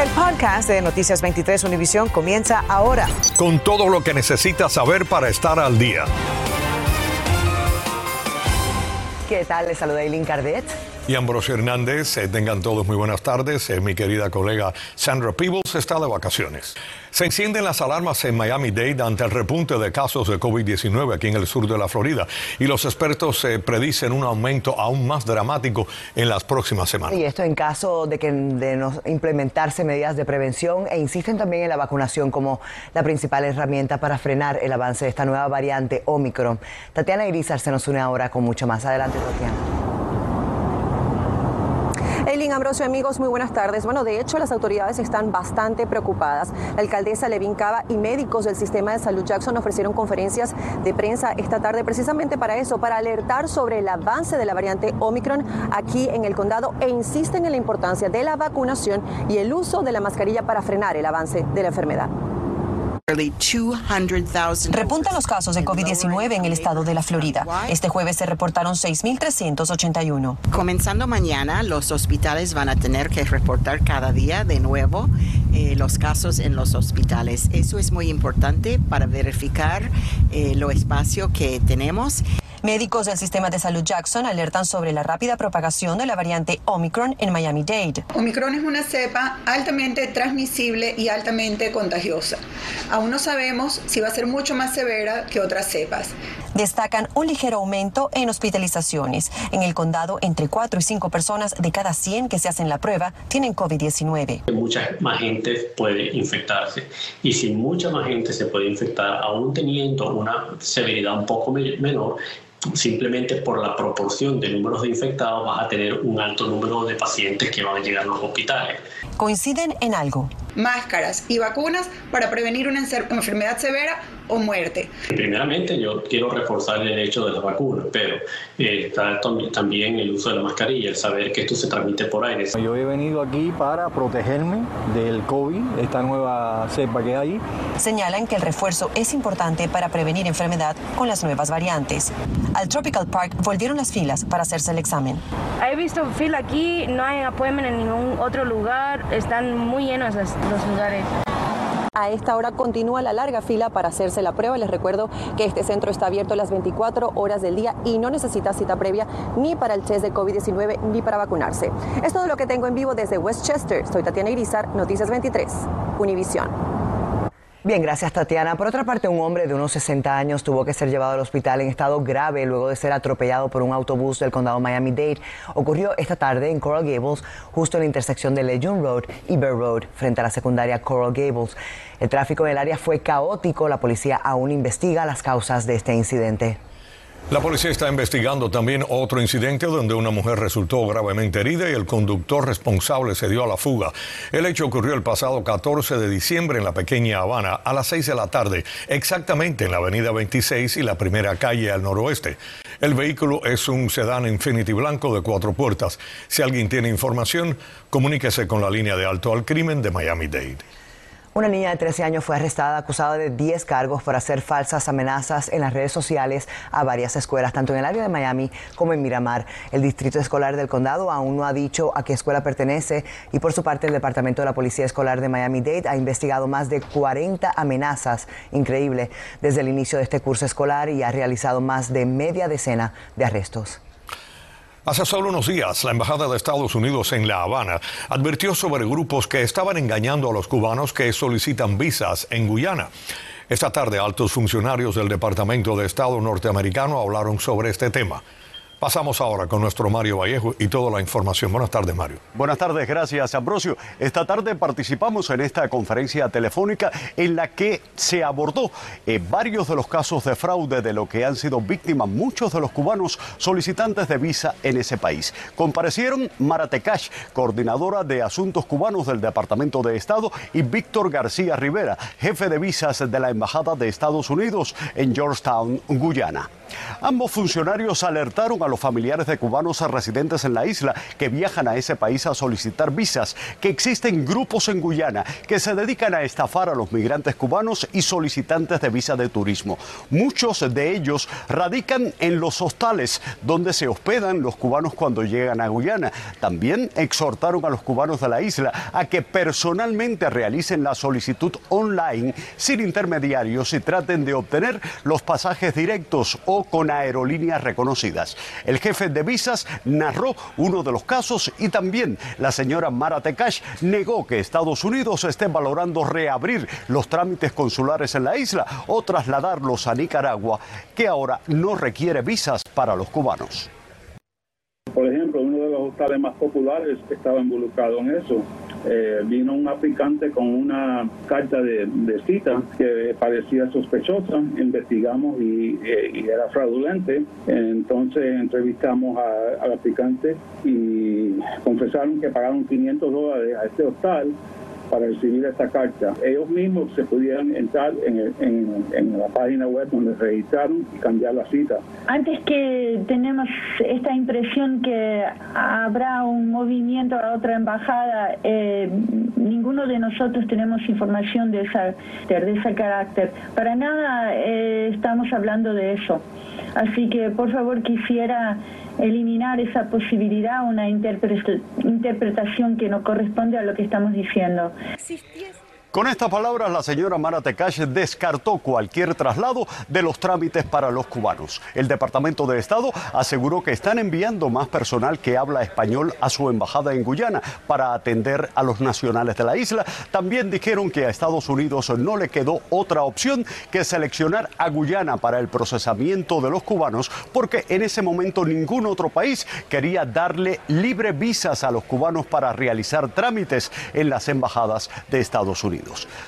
El podcast de Noticias 23 Univisión comienza ahora. Con todo lo que necesitas saber para estar al día. ¿Qué tal? Les saluda Eileen Cardet y Ambrosio Hernández. Eh, tengan todos muy buenas tardes. Eh, mi querida colega Sandra Peebles está de vacaciones. Se encienden las alarmas en Miami-Dade ante el repunte de casos de COVID-19 aquí en el sur de la Florida y los expertos eh, predicen un aumento aún más dramático en las próximas semanas. Y esto en caso de que de no implementarse medidas de prevención e insisten también en la vacunación como la principal herramienta para frenar el avance de esta nueva variante Omicron. Tatiana Irizar se nos une ahora con mucho más. Adelante, Tatiana. Eileen Ambrosio, amigos, muy buenas tardes. Bueno, de hecho, las autoridades están bastante preocupadas. La alcaldesa Levin Cava y médicos del sistema de salud Jackson ofrecieron conferencias de prensa esta tarde precisamente para eso, para alertar sobre el avance de la variante Omicron aquí en el condado e insisten en la importancia de la vacunación y el uso de la mascarilla para frenar el avance de la enfermedad. Repuntan los casos de COVID-19 en el estado de la Florida. Este jueves se reportaron 6.381. Comenzando mañana, los hospitales van a tener que reportar cada día de nuevo eh, los casos en los hospitales. Eso es muy importante para verificar eh, lo espacio que tenemos. Médicos del sistema de salud Jackson alertan sobre la rápida propagación de la variante Omicron en Miami-Dade. Omicron es una cepa altamente transmisible y altamente contagiosa. Aún no sabemos si va a ser mucho más severa que otras cepas. Destacan un ligero aumento en hospitalizaciones. En el condado, entre 4 y 5 personas de cada 100 que se hacen la prueba tienen COVID-19. Mucha más gente puede infectarse y si mucha más gente se puede infectar, aún teniendo una severidad un poco menor, simplemente por la proporción de números de infectados vas a tener un alto número de pacientes que van a llegar a los hospitales. ¿Coinciden en algo? Máscaras y vacunas para prevenir una enfermedad severa o muerte. Primeramente, yo quiero reforzar el hecho de las vacunas, pero eh, está también el uso de la mascarilla, el saber que esto se transmite por aire. Yo he venido aquí para protegerme del COVID, esta nueva cepa que hay. Señalan que el refuerzo es importante para prevenir enfermedad con las nuevas variantes. Al Tropical Park volvieron las filas para hacerse el examen. He visto fila aquí, no hay appointment en ningún otro lugar, están muy llenos los lugares. A esta hora continúa la larga fila para hacerse la prueba. Les recuerdo que este centro está abierto las 24 horas del día y no necesita cita previa ni para el test de COVID-19 ni para vacunarse. Es todo lo que tengo en vivo desde Westchester. Soy Tatiana Irizar, Noticias 23, Univisión. Bien, gracias Tatiana. Por otra parte, un hombre de unos 60 años tuvo que ser llevado al hospital en estado grave luego de ser atropellado por un autobús del condado Miami-Dade. Ocurrió esta tarde en Coral Gables, justo en la intersección de Legion Road y Bear Road, frente a la secundaria Coral Gables. El tráfico en el área fue caótico. La policía aún investiga las causas de este incidente. La policía está investigando también otro incidente donde una mujer resultó gravemente herida y el conductor responsable se dio a la fuga. El hecho ocurrió el pasado 14 de diciembre en la pequeña Habana a las 6 de la tarde, exactamente en la avenida 26 y la primera calle al noroeste. El vehículo es un sedán Infinity blanco de cuatro puertas. Si alguien tiene información, comuníquese con la línea de alto al crimen de Miami-Dade. Una niña de 13 años fue arrestada acusada de 10 cargos por hacer falsas amenazas en las redes sociales a varias escuelas, tanto en el área de Miami como en Miramar. El distrito escolar del condado aún no ha dicho a qué escuela pertenece y por su parte el Departamento de la Policía Escolar de Miami-Dade ha investigado más de 40 amenazas, increíble, desde el inicio de este curso escolar y ha realizado más de media decena de arrestos. Hace solo unos días, la Embajada de Estados Unidos en La Habana advirtió sobre grupos que estaban engañando a los cubanos que solicitan visas en Guyana. Esta tarde, altos funcionarios del Departamento de Estado norteamericano hablaron sobre este tema. Pasamos ahora con nuestro Mario Vallejo y toda la información. Buenas tardes, Mario. Buenas tardes, gracias, Ambrosio. Esta tarde participamos en esta conferencia telefónica en la que se abordó eh, varios de los casos de fraude de lo que han sido víctimas muchos de los cubanos solicitantes de visa en ese país. Comparecieron Mara Tecash, coordinadora de asuntos cubanos del Departamento de Estado, y Víctor García Rivera, jefe de visas de la Embajada de Estados Unidos en Georgetown, Guyana. Ambos funcionarios alertaron a los familiares de cubanos residentes en la isla que viajan a ese país a solicitar visas, que existen grupos en Guyana que se dedican a estafar a los migrantes cubanos y solicitantes de visa de turismo. Muchos de ellos radican en los hostales donde se hospedan los cubanos cuando llegan a Guyana. También exhortaron a los cubanos de la isla a que personalmente realicen la solicitud online sin intermediarios y traten de obtener los pasajes directos o con aerolíneas reconocidas. El jefe de visas narró uno de los casos y también la señora Mara Tekash negó que Estados Unidos esté valorando reabrir los trámites consulares en la isla o trasladarlos a Nicaragua, que ahora no requiere visas para los cubanos. Por ejemplo, uno de los hostales más populares estaba involucrado en eso. Eh, vino un aplicante con una carta de, cita que parecía sospechosa, investigamos y, eh, era fraudulente, entonces entrevistamos al aplicante y confesaron que pagaron 500 dólares a este hostal para recibir esta carta. Ellos mismos se pudieran entrar en, la página web donde registraron y cambiar la cita. Antes que tenemos esta impresión que habrá un movimiento a otra embajada, eh, ninguno de nosotros tenemos información de, esa, de ese carácter. Para nada eh, estamos hablando de eso. Así que por favor quisiera eliminar esa posibilidad, una interpretación que no corresponde a lo que estamos diciendo. Con estas palabras, la señora Mara Tekash descartó cualquier traslado de los trámites para los cubanos. El Departamento de Estado aseguró que están enviando más personal que habla español a su embajada en Guyana para atender a los nacionales de la isla. También dijeron que a Estados Unidos no le quedó otra opción que seleccionar a Guyana para el procesamiento de los cubanos porque en ese momento ningún otro país quería darle libre visas a los cubanos para realizar trámites en las embajadas de Estados Unidos.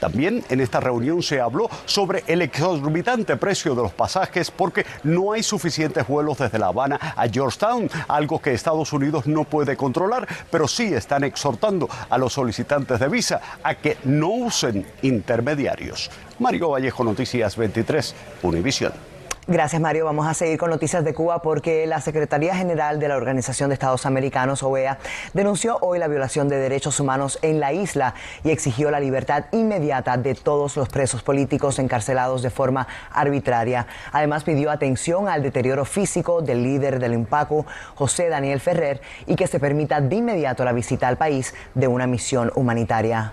También en esta reunión se habló sobre el exorbitante precio de los pasajes porque no hay suficientes vuelos desde La Habana a Georgetown, algo que Estados Unidos no puede controlar, pero sí están exhortando a los solicitantes de visa a que no usen intermediarios. Mario Vallejo, Noticias 23, Univisión. Gracias, Mario. Vamos a seguir con noticias de Cuba porque la Secretaría General de la Organización de Estados Americanos, OEA, denunció hoy la violación de derechos humanos en la isla y exigió la libertad inmediata de todos los presos políticos encarcelados de forma arbitraria. Además, pidió atención al deterioro físico del líder del IMPACO, José Daniel Ferrer, y que se permita de inmediato la visita al país de una misión humanitaria.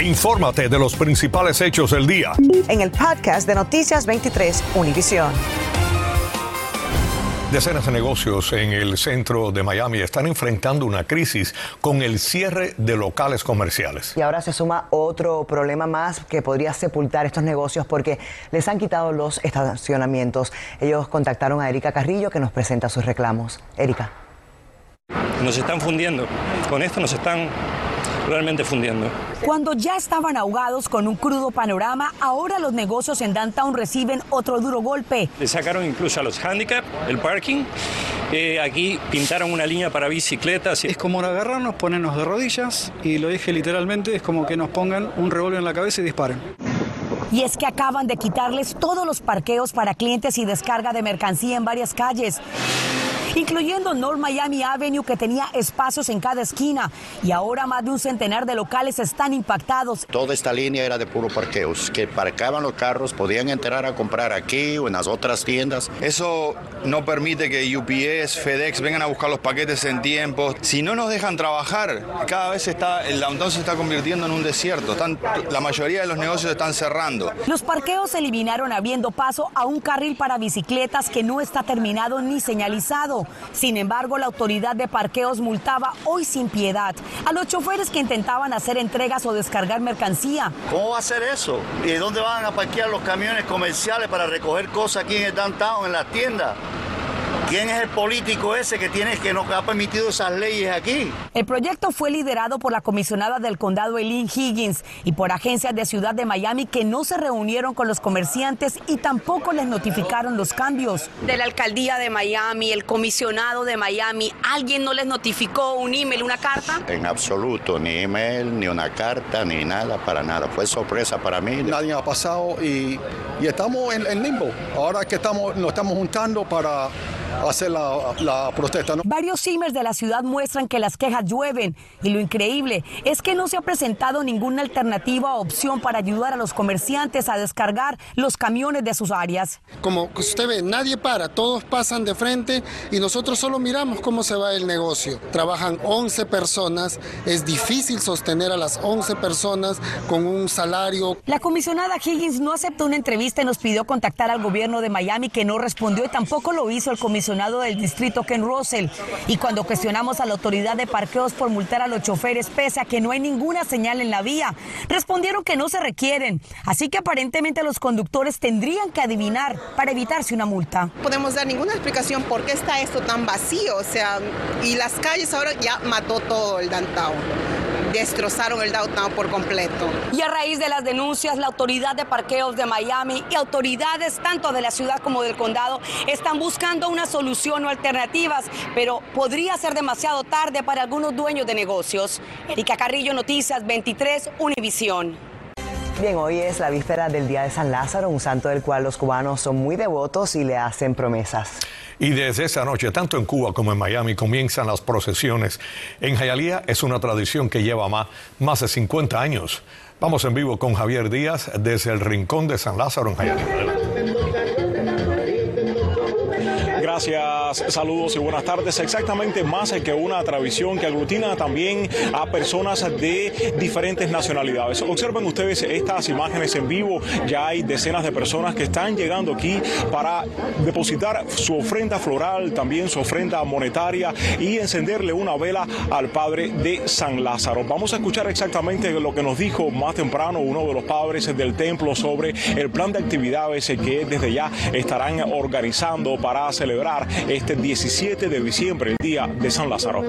Infórmate de los principales hechos del día. En el podcast de Noticias 23, Univisión. Decenas de negocios en el centro de Miami están enfrentando una crisis con el cierre de locales comerciales. Y ahora se suma otro problema más que podría sepultar estos negocios porque les han quitado los estacionamientos. Ellos contactaron a Erika Carrillo que nos presenta sus reclamos. Erika. Nos están fundiendo. Con esto nos están realmente fundiendo. Cuando ya estaban ahogados con un crudo panorama, ahora los negocios en Downtown reciben otro duro golpe. Le sacaron incluso a los handicap, el parking. Eh, aquí pintaron una línea para bicicletas. Es como agarrarnos, ponernos de rodillas y lo dije literalmente, es como que nos pongan un revólver en la cabeza y disparen. Y es que acaban de quitarles todos los parqueos para clientes y descarga de mercancía en varias calles incluyendo North Miami Avenue que tenía espacios en cada esquina y ahora más de un centenar de locales están impactados. Toda esta línea era de puro parqueos, que parqueaban los carros, podían entrar a comprar aquí o en las otras tiendas. Eso no permite que UPS, FedEx vengan a buscar los paquetes en tiempo. Si no nos dejan trabajar, cada vez está, el downtown se está convirtiendo en un desierto. la mayoría de los negocios están cerrando. Los parqueos se eliminaron abriendo paso a un carril para bicicletas que no está terminado ni señalizado. Sin embargo, la autoridad de parqueos multaba hoy sin piedad a los choferes que intentaban hacer entregas o descargar mercancía. ¿Cómo va a hacer eso? ¿Y dónde van a parquear los camiones comerciales para recoger cosas aquí en el downtown, en la tienda? ¿Quién es el político ese que tiene que nos ha permitido esas leyes aquí? El proyecto fue liderado por la comisionada del condado Eileen Higgins y por agencias de Ciudad de Miami que no se reunieron con los comerciantes y tampoco les notificaron los cambios. De la alcaldía de Miami, el comisionado de Miami, ¿alguien no les notificó un email, una carta? En absoluto, ni email, ni una carta, ni nada, para nada. Fue sorpresa para mí. Nadie ha pasado y, estamos en, limbo. Ahora que estamos, nos estamos juntando para hacer la, protesta. Varios CIMERS de la ciudad muestran que las quejas llueven y lo increíble es que no se ha presentado ninguna alternativa o opción para ayudar a los comerciantes a descargar los camiones de sus áreas. Como usted ve, nadie para, todos pasan de frente y nosotros solo miramos cómo se va el negocio. Trabajan 11 personas, es difícil sostener a las 11 personas con un salario. La comisionada Higgins no aceptó una entrevista y nos pidió contactar al gobierno de Miami que no respondió y tampoco lo hizo el comisionado del distrito Ken Russell. Y cuando cuestionamos a la autoridad de parqueos por multar a los choferes pese a que no hay ninguna señal en la vía, respondieron que no se requieren. Así que aparentemente los conductores tendrían que adivinar para evitarse una multa. Podemos dar ninguna explicación por qué está esto tan vacío, o sea, y las calles ahora ya mató todo el downtown destrozaron el downtown por completo. Y a raíz de las denuncias, la autoridad de parqueos de Miami y autoridades tanto de la ciudad como del condado están buscando una solución o alternativas, pero podría ser demasiado tarde para algunos dueños de negocios. Erika Carrillo, Noticias 23, Univisión. Bien, hoy es la víspera del Día de San Lázaro, un santo del cual los cubanos son muy devotos y le hacen promesas. Y desde esa noche, tanto en Cuba como en Miami, comienzan las procesiones. En Jayalía es una tradición que lleva más, más de 50 años. Vamos en vivo con Javier Díaz desde el Rincón de San Lázaro en Jayalía. Gracias, saludos y buenas tardes. Exactamente más que una tradición que aglutina también a personas de diferentes nacionalidades. Observen ustedes estas imágenes en vivo. Ya hay decenas de personas que están llegando aquí para depositar su ofrenda floral, también su ofrenda monetaria y encenderle una vela al Padre de San Lázaro. Vamos a escuchar exactamente lo que nos dijo más temprano uno de los padres del templo sobre el plan de actividades que desde ya estarán organizando para celebrar este 17 de diciembre, el día de San Lázaro.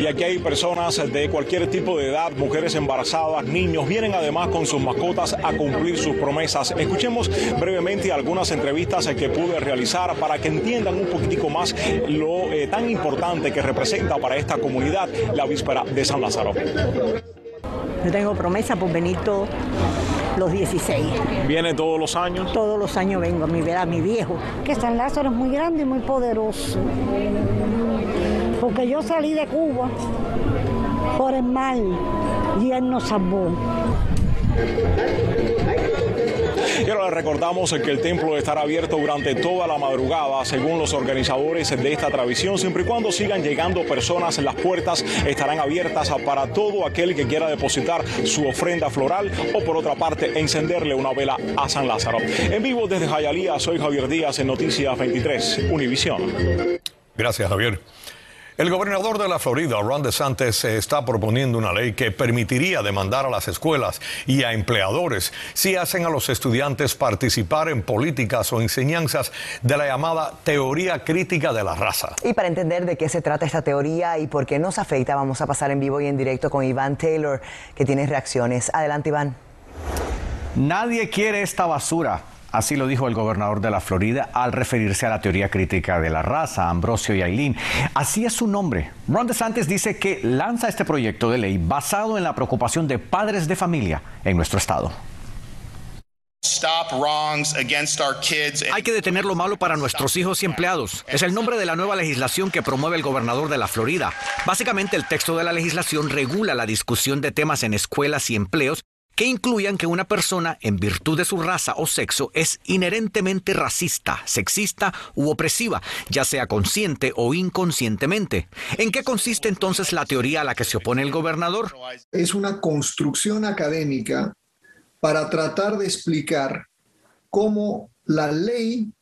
Y aquí hay personas de cualquier tipo de edad, mujeres embarazadas, niños, vienen además con sus mascotas a cumplir sus promesas. Escuchemos brevemente algunas entrevistas que pude realizar para que entiendan un poquitico más lo eh, tan importante que representa para esta comunidad la víspera de San Lázaro. Yo tengo promesa por venir todos los 16. ¿Viene todos los años? Todos los años vengo a mi ver a mi viejo. Que San Lázaro es muy grande y muy poderoso. Porque yo salí de Cuba por el mal y él nos salvó. Y ahora recordamos que el templo estará abierto durante toda la madrugada, según los organizadores de esta tradición, siempre y cuando sigan llegando personas, las puertas estarán abiertas para todo aquel que quiera depositar su ofrenda floral o por otra parte encenderle una vela a San Lázaro. En vivo desde Jayalía, soy Javier Díaz en Noticias 23, Univisión. Gracias, Javier. El gobernador de la Florida, Ron DeSantis, está proponiendo una ley que permitiría demandar a las escuelas y a empleadores si hacen a los estudiantes participar en políticas o enseñanzas de la llamada teoría crítica de la raza. Y para entender de qué se trata esta teoría y por qué nos afecta, vamos a pasar en vivo y en directo con Iván Taylor, que tiene reacciones. Adelante, Iván. Nadie quiere esta basura. Así lo dijo el gobernador de la Florida al referirse a la teoría crítica de la raza, Ambrosio y Aileen. Así es su nombre. Ron DeSantis dice que lanza este proyecto de ley basado en la preocupación de padres de familia en nuestro estado. Hay que detener lo malo para nuestros hijos y empleados. Es el nombre de la nueva legislación que promueve el gobernador de la Florida. Básicamente el texto de la legislación regula la discusión de temas en escuelas y empleos que incluyan que una persona, en virtud de su raza o sexo, es inherentemente racista, sexista u opresiva, ya sea consciente o inconscientemente. ¿En qué consiste entonces la teoría a la que se opone el gobernador? Es una construcción académica para tratar de explicar cómo la ley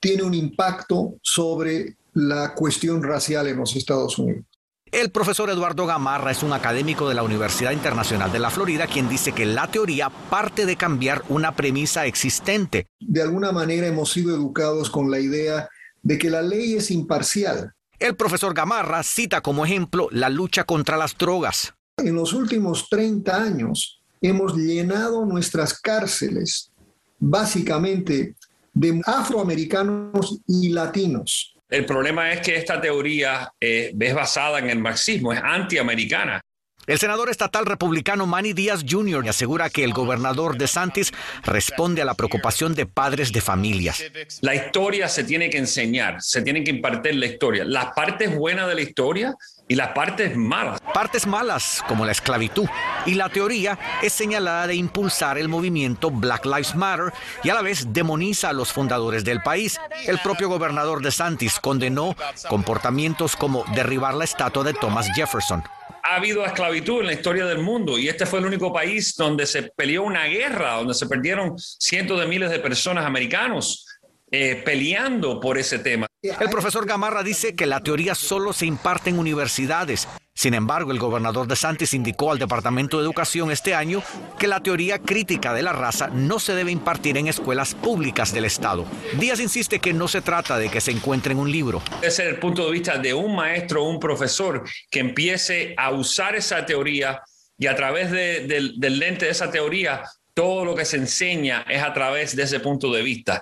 tiene un impacto sobre la cuestión racial en los Estados Unidos. El profesor Eduardo Gamarra es un académico de la Universidad Internacional de la Florida quien dice que la teoría parte de cambiar una premisa existente. De alguna manera hemos sido educados con la idea de que la ley es imparcial. El profesor Gamarra cita como ejemplo la lucha contra las drogas. En los últimos 30 años hemos llenado nuestras cárceles básicamente de afroamericanos y latinos el problema es que esta teoría eh, es basada en el marxismo, es antiamericana. El senador estatal republicano Manny Díaz Jr. asegura que el gobernador de Santis responde a la preocupación de padres de familias. La historia se tiene que enseñar, se tiene que impartir la historia. Las partes buenas de la historia y las partes malas. Partes malas, como la esclavitud. Y la teoría es señalada de impulsar el movimiento Black Lives Matter y a la vez demoniza a los fundadores del país. El propio gobernador de Santis condenó comportamientos como derribar la estatua de Thomas Jefferson ha habido esclavitud en la historia del mundo y este fue el único país donde se peleó una guerra, donde se perdieron cientos de miles de personas americanos. Eh, peleando por ese tema. El profesor Gamarra dice que la teoría solo se imparte en universidades sin embargo, el gobernador de Santis indicó al Departamento de Educación este año que la teoría crítica de la raza no se debe impartir en escuelas públicas del Estado. Díaz insiste que no se trata de que se encuentre en un libro. Debe ser el punto de vista de un maestro o un profesor que empiece a usar esa teoría y a través del lente de esa teoría todo lo que se enseña es a través de ese punto de vista.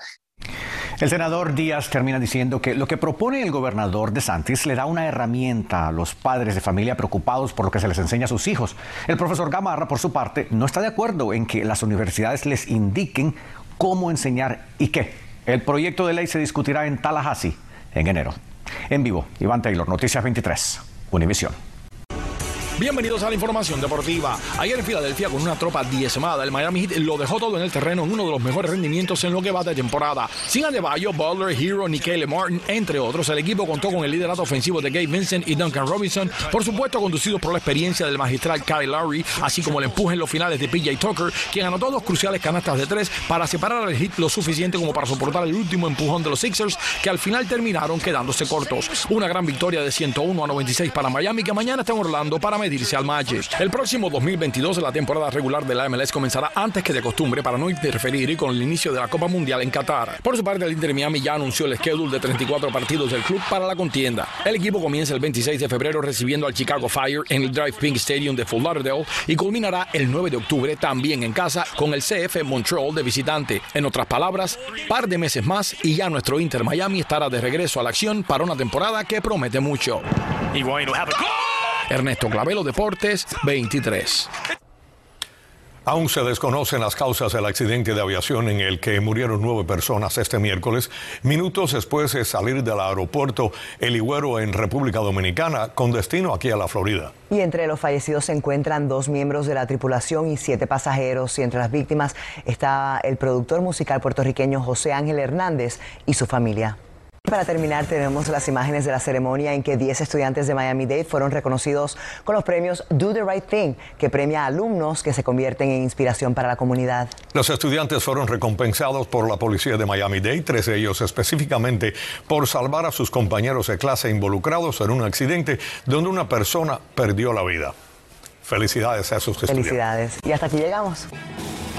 El senador Díaz termina diciendo que lo que propone el gobernador de Santis le da una herramienta a los padres de familia preocupados por lo que se les enseña a sus hijos. El profesor Gamarra, por su parte, no está de acuerdo en que las universidades les indiquen cómo enseñar y qué. El proyecto de ley se discutirá en Tallahassee en enero. En vivo, Iván Taylor, Noticias 23, Univisión. Bienvenidos a la información deportiva. Ayer en Filadelfia, con una tropa diezmada, el Miami Heat lo dejó todo en el terreno en uno de los mejores rendimientos en lo que va de temporada. Sin Adebayo, Butler, Hero, Nikele Martin, entre otros, el equipo contó con el liderato ofensivo de Gabe Vincent y Duncan Robinson, por supuesto conducidos por la experiencia del magistral Kyle Lowry, así como el empuje en los finales de PJ Tucker, quien anotó dos cruciales canastas de tres para separar al Heat lo suficiente como para soportar el último empujón de los Sixers, que al final terminaron quedándose cortos. Una gran victoria de 101 a 96 para Miami, que mañana está en Orlando para medirse al Magic. El próximo 2022, la temporada regular de la MLS comenzará antes que de costumbre para no interferir con el inicio de la Copa Mundial en Qatar. Por su parte, el Inter Miami ya anunció el schedule de 34 partidos del club para la contienda. El equipo comienza el 26 de febrero recibiendo al Chicago Fire en el Drive Pink Stadium de Fort Lauderdale y culminará el 9 de octubre también en casa con el CF Montreal de visitante. En otras palabras, par de meses más y ya nuestro Inter Miami estará de regreso a la acción para una temporada que promete mucho. Bueno, Ernesto Clavelo, Deportes 23. Aún se desconocen las causas del accidente de aviación en el que murieron nueve personas este miércoles, minutos después de salir del aeropuerto El Higüero en República Dominicana, con destino aquí a la Florida. Y entre los fallecidos se encuentran dos miembros de la tripulación y siete pasajeros, y entre las víctimas está el productor musical puertorriqueño José Ángel Hernández y su familia. Para terminar, tenemos las imágenes de la ceremonia en que 10 estudiantes de Miami-Dade fueron reconocidos con los premios Do the Right Thing, que premia a alumnos que se convierten en inspiración para la comunidad. Los estudiantes fueron recompensados por la policía de Miami-Dade, tres de ellos específicamente por salvar a sus compañeros de clase involucrados en un accidente donde una persona perdió la vida. Felicidades a esos estudiantes. Felicidades. Y hasta aquí llegamos.